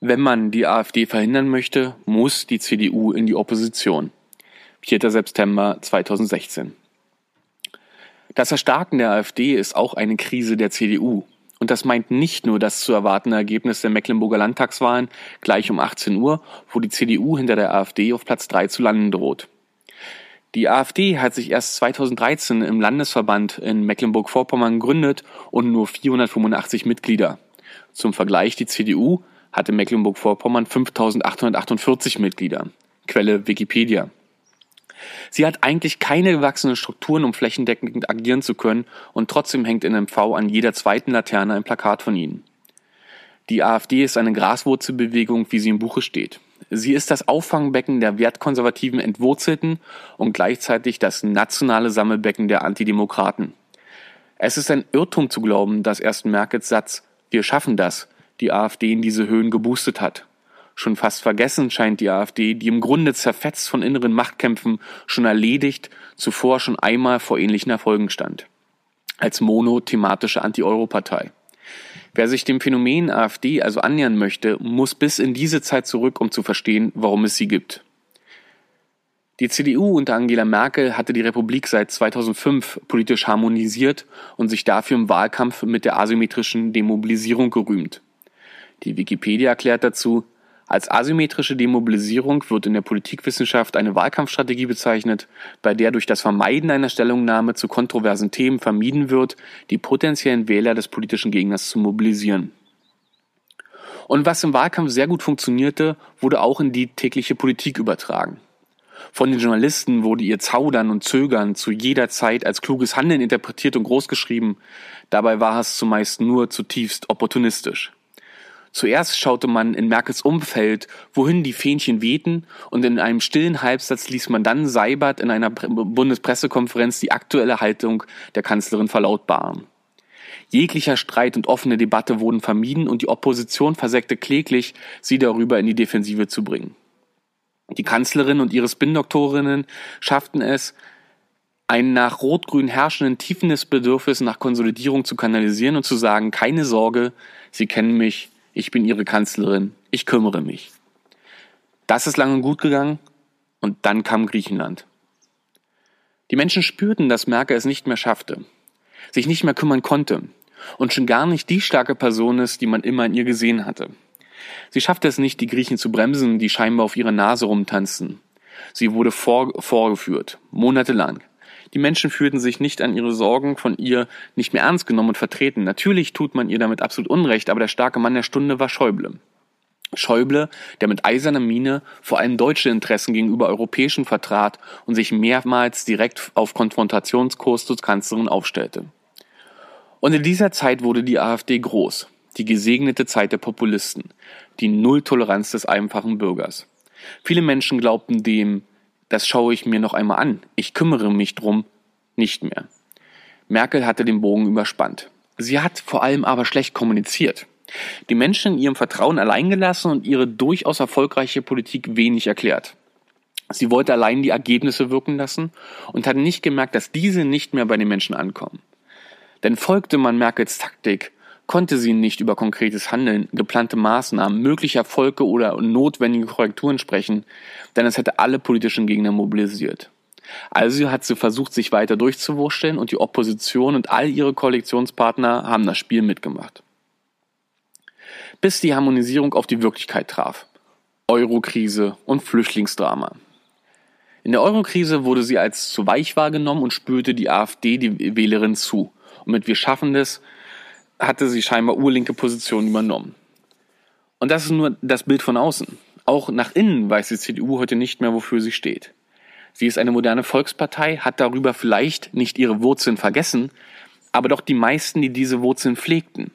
Wenn man die AfD verhindern möchte, muss die CDU in die Opposition. 4. September 2016. Das Erstarken der AfD ist auch eine Krise der CDU. Und das meint nicht nur das zu erwartende Ergebnis der Mecklenburger Landtagswahlen gleich um 18 Uhr, wo die CDU hinter der AfD auf Platz 3 zu landen droht. Die AfD hat sich erst 2013 im Landesverband in Mecklenburg-Vorpommern gegründet und nur 485 Mitglieder. Zum Vergleich, die CDU hatte Mecklenburg-Vorpommern 5848 Mitglieder. Quelle Wikipedia. Sie hat eigentlich keine gewachsenen Strukturen, um flächendeckend agieren zu können, und trotzdem hängt in MV an jeder zweiten Laterne ein Plakat von ihnen. Die AfD ist eine Graswurzelbewegung, wie sie im Buche steht. Sie ist das Auffangbecken der wertkonservativen Entwurzelten und gleichzeitig das nationale Sammelbecken der Antidemokraten. Es ist ein Irrtum zu glauben, dass erst Merkels Satz Wir schaffen das die AfD in diese Höhen geboostet hat. Schon fast vergessen scheint die AfD, die im Grunde zerfetzt von inneren Machtkämpfen schon erledigt, zuvor schon einmal vor ähnlichen Erfolgen stand. Als monothematische Anti-Euro-Partei. Wer sich dem Phänomen AfD also annähern möchte, muss bis in diese Zeit zurück, um zu verstehen, warum es sie gibt. Die CDU unter Angela Merkel hatte die Republik seit 2005 politisch harmonisiert und sich dafür im Wahlkampf mit der asymmetrischen Demobilisierung gerühmt. Die Wikipedia erklärt dazu, als asymmetrische Demobilisierung wird in der Politikwissenschaft eine Wahlkampfstrategie bezeichnet, bei der durch das Vermeiden einer Stellungnahme zu kontroversen Themen vermieden wird, die potenziellen Wähler des politischen Gegners zu mobilisieren. Und was im Wahlkampf sehr gut funktionierte, wurde auch in die tägliche Politik übertragen. Von den Journalisten wurde ihr Zaudern und Zögern zu jeder Zeit als kluges Handeln interpretiert und großgeschrieben, dabei war es zumeist nur zutiefst opportunistisch. Zuerst schaute man in Merkels Umfeld, wohin die Fähnchen wehten, und in einem stillen Halbsatz ließ man dann Seibert in einer Bundespressekonferenz die aktuelle Haltung der Kanzlerin verlautbaren. Jeglicher Streit und offene Debatte wurden vermieden und die Opposition versägte kläglich, sie darüber in die Defensive zu bringen. Die Kanzlerin und ihre Spin-Doktorinnen schafften es, ein nach Rot-Grün herrschenden tiefendes Bedürfnis nach Konsolidierung zu kanalisieren und zu sagen, keine Sorge, Sie kennen mich, ich bin Ihre Kanzlerin, ich kümmere mich. Das ist lange gut gegangen und dann kam Griechenland. Die Menschen spürten, dass Merkel es nicht mehr schaffte, sich nicht mehr kümmern konnte und schon gar nicht die starke Person ist, die man immer in ihr gesehen hatte. Sie schaffte es nicht, die Griechen zu bremsen, die scheinbar auf ihrer Nase rumtanzten. Sie wurde vor, vorgeführt, monatelang. Die Menschen fühlten sich nicht an ihre Sorgen von ihr nicht mehr ernst genommen und vertreten. Natürlich tut man ihr damit absolut Unrecht, aber der starke Mann der Stunde war Schäuble. Schäuble, der mit eiserner Miene vor allem deutsche Interessen gegenüber europäischen vertrat und sich mehrmals direkt auf Konfrontationskurs zur Kanzlerin aufstellte. Und in dieser Zeit wurde die AfD groß, die gesegnete Zeit der Populisten, die Nulltoleranz des einfachen Bürgers. Viele Menschen glaubten dem das schaue ich mir noch einmal an, ich kümmere mich drum, nicht mehr. Merkel hatte den Bogen überspannt. Sie hat vor allem aber schlecht kommuniziert. Die Menschen in ihrem Vertrauen allein gelassen und ihre durchaus erfolgreiche Politik wenig erklärt. Sie wollte allein die Ergebnisse wirken lassen und hat nicht gemerkt, dass diese nicht mehr bei den Menschen ankommen. Denn folgte man Merkels Taktik, konnte sie nicht über konkretes Handeln, geplante Maßnahmen, mögliche Erfolge oder notwendige Korrekturen sprechen, denn es hätte alle politischen Gegner mobilisiert. Also hat sie versucht, sich weiter durchzuwurschteln und die Opposition und all ihre Koalitionspartner haben das Spiel mitgemacht. Bis die Harmonisierung auf die Wirklichkeit traf. Eurokrise und Flüchtlingsdrama. In der Eurokrise wurde sie als zu weich wahrgenommen und spürte die AfD die Wählerin zu. Und mit Wir schaffen das hatte sie scheinbar urlinke Positionen übernommen. Und das ist nur das Bild von außen. Auch nach innen weiß die CDU heute nicht mehr, wofür sie steht. Sie ist eine moderne Volkspartei, hat darüber vielleicht nicht ihre Wurzeln vergessen, aber doch die meisten, die diese Wurzeln pflegten.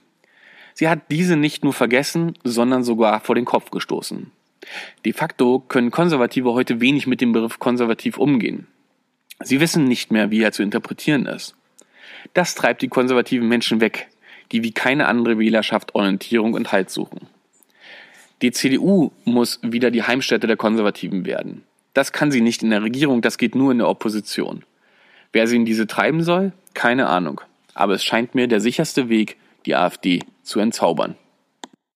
Sie hat diese nicht nur vergessen, sondern sogar vor den Kopf gestoßen. De facto können Konservative heute wenig mit dem Begriff konservativ umgehen. Sie wissen nicht mehr, wie er zu interpretieren ist. Das treibt die konservativen Menschen weg, die wie keine andere Wählerschaft Orientierung und Halt suchen. Die CDU muss wieder die Heimstätte der Konservativen werden. Das kann sie nicht in der Regierung, das geht nur in der Opposition. Wer sie in diese treiben soll? Keine Ahnung. Aber es scheint mir der sicherste Weg, die AfD zu entzaubern.